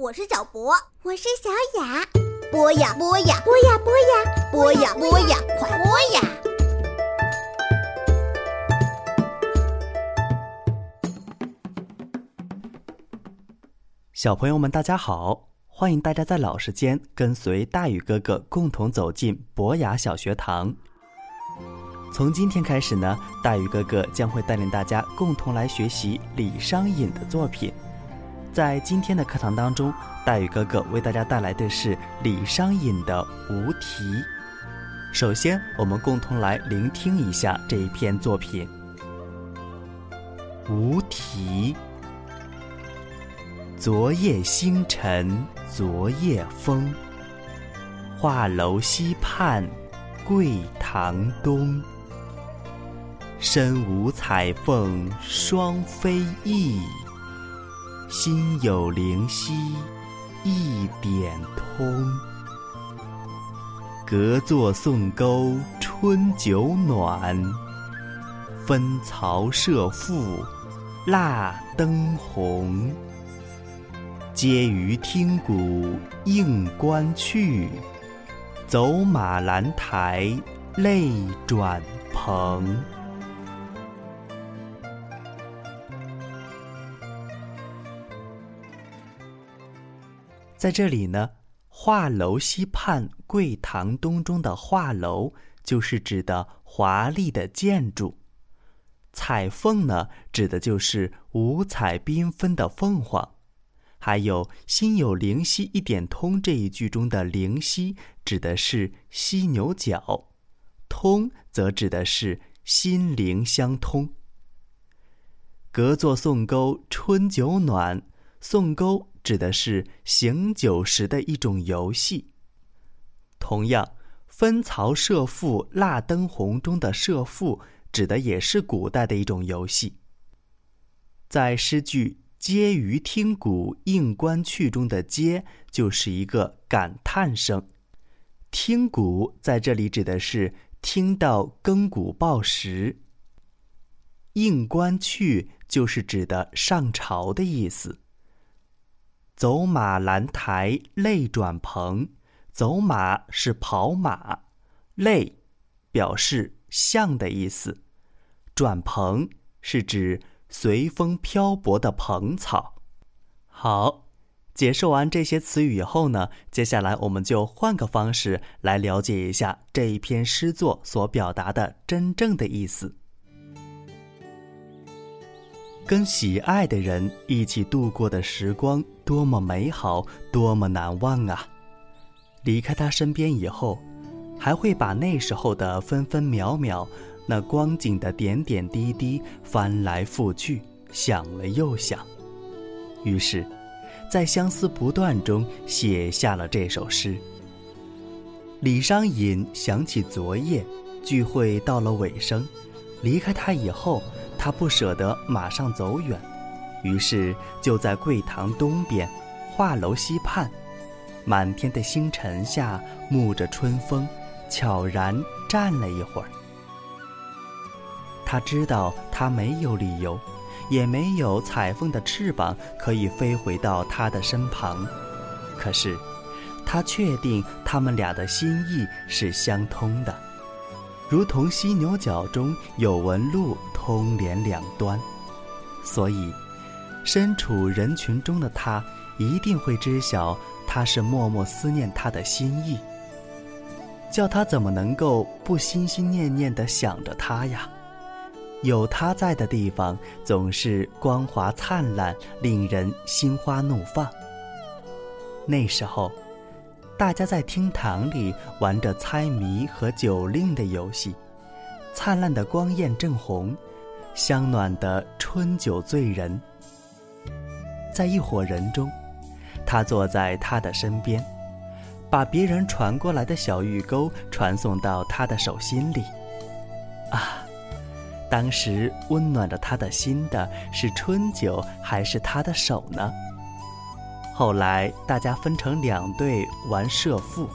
我是小博，我是小雅。播呀播呀，播呀播呀，播呀播呀，快播呀！小朋友们，大家好！欢迎大家在老时间跟随大宇哥哥共同走进博雅小学堂。从今天开始呢，大宇哥哥将会带领大家共同来学习李商隐的作品。在今天的课堂当中，大宇哥哥为大家带来的是李商隐的《无题》。首先，我们共同来聆听一下这一篇作品《无题》。昨夜星辰昨夜风，画楼西畔桂堂东。身无彩凤双飞翼。心有灵犀一点通，隔座送钩春酒暖，分曹射覆蜡灯红。嗟余听鼓应官去，走马兰台泪转蓬。在这里呢，画楼西畔桂堂东中的画楼，就是指的华丽的建筑。彩凤呢，指的就是五彩缤纷的凤凰。还有“心有灵犀一点通”这一句中的“灵犀”，指的是犀牛角；“通”则指的是心灵相通。隔座送钩春酒暖，送钩。指的是醒酒时的一种游戏。同样，“分曹射覆蜡灯红”中的“射覆”指的也是古代的一种游戏。在诗句“嗟余听鼓应官去”中的“嗟”就是一个感叹声，“听鼓”在这里指的是听到更鼓报时，“应官去”就是指的上朝的意思。走马兰台泪转蓬，走马是跑马，泪表示像的意思，转蓬是指随风漂泊的蓬草。好，解释完这些词语以后呢，接下来我们就换个方式来了解一下这一篇诗作所表达的真正的意思。跟喜爱的人一起度过的时光多么美好，多么难忘啊！离开他身边以后，还会把那时候的分分秒秒，那光景的点点滴滴翻来覆去，想了又想。于是，在相思不断中写下了这首诗。李商隐想起昨夜聚会到了尾声，离开他以后。他不舍得马上走远，于是就在桂堂东边，画楼西畔，满天的星辰下，沐着春风，悄然站了一会儿。他知道他没有理由，也没有彩凤的翅膀可以飞回到他的身旁，可是，他确定他们俩的心意是相通的。如同犀牛角中有纹路通连两端，所以身处人群中的他一定会知晓他是默默思念他的心意。叫他怎么能够不心心念念地想着他呀？有他在的地方总是光华灿烂，令人心花怒放。那时候。大家在厅堂里玩着猜谜和酒令的游戏，灿烂的光焰正红，香暖的春酒醉人。在一伙人中，他坐在他的身边，把别人传过来的小玉钩传送到他的手心里。啊，当时温暖着他的心的是春酒还是他的手呢？后来，大家分成两队玩射覆，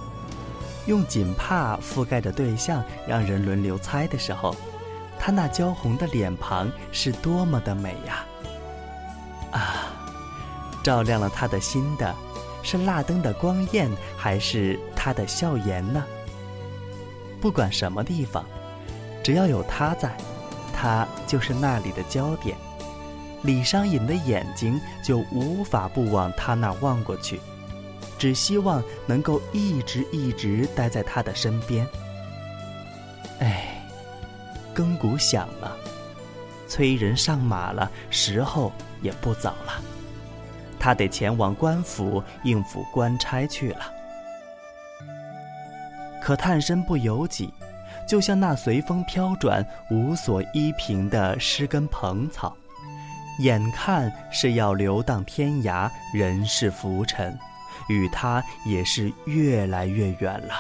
用锦帕覆盖着对象，让人轮流猜的时候，他那娇红的脸庞是多么的美呀！啊，照亮了他的心的是蜡灯的光焰，还是它的笑颜呢？不管什么地方，只要有他在，他就是那里的焦点。李商隐的眼睛就无法不往他那望过去，只希望能够一直一直待在他的身边。哎，更鼓响了，催人上马了，时候也不早了，他得前往官府应付官差去了。可探身不由己，就像那随风飘转、无所依凭的湿根蓬草。眼看是要流荡天涯，人世浮沉，与他也是越来越远了。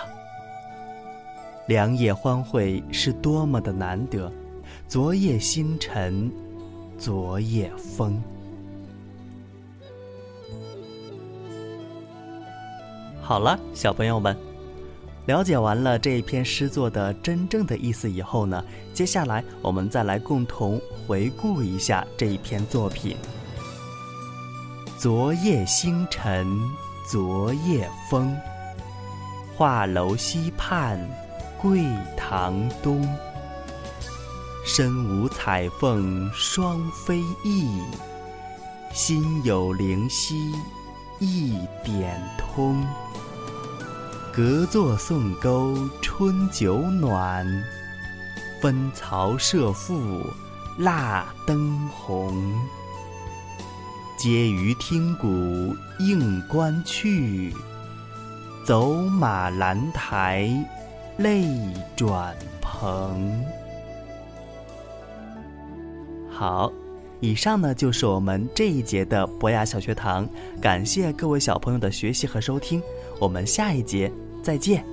良夜欢会是多么的难得，昨夜星辰，昨夜风。好了，小朋友们。了解完了这一篇诗作的真正的意思以后呢，接下来我们再来共同回顾一下这一篇作品。昨夜星辰，昨夜风。画楼西畔，桂堂东。身无彩凤双飞翼，心有灵犀一点通。隔座送钩春酒暖，分曹射覆蜡灯红。嗟余听鼓应官去，走马兰台泪转蓬。好，以上呢就是我们这一节的博雅小学堂，感谢各位小朋友的学习和收听。我们下一节再见。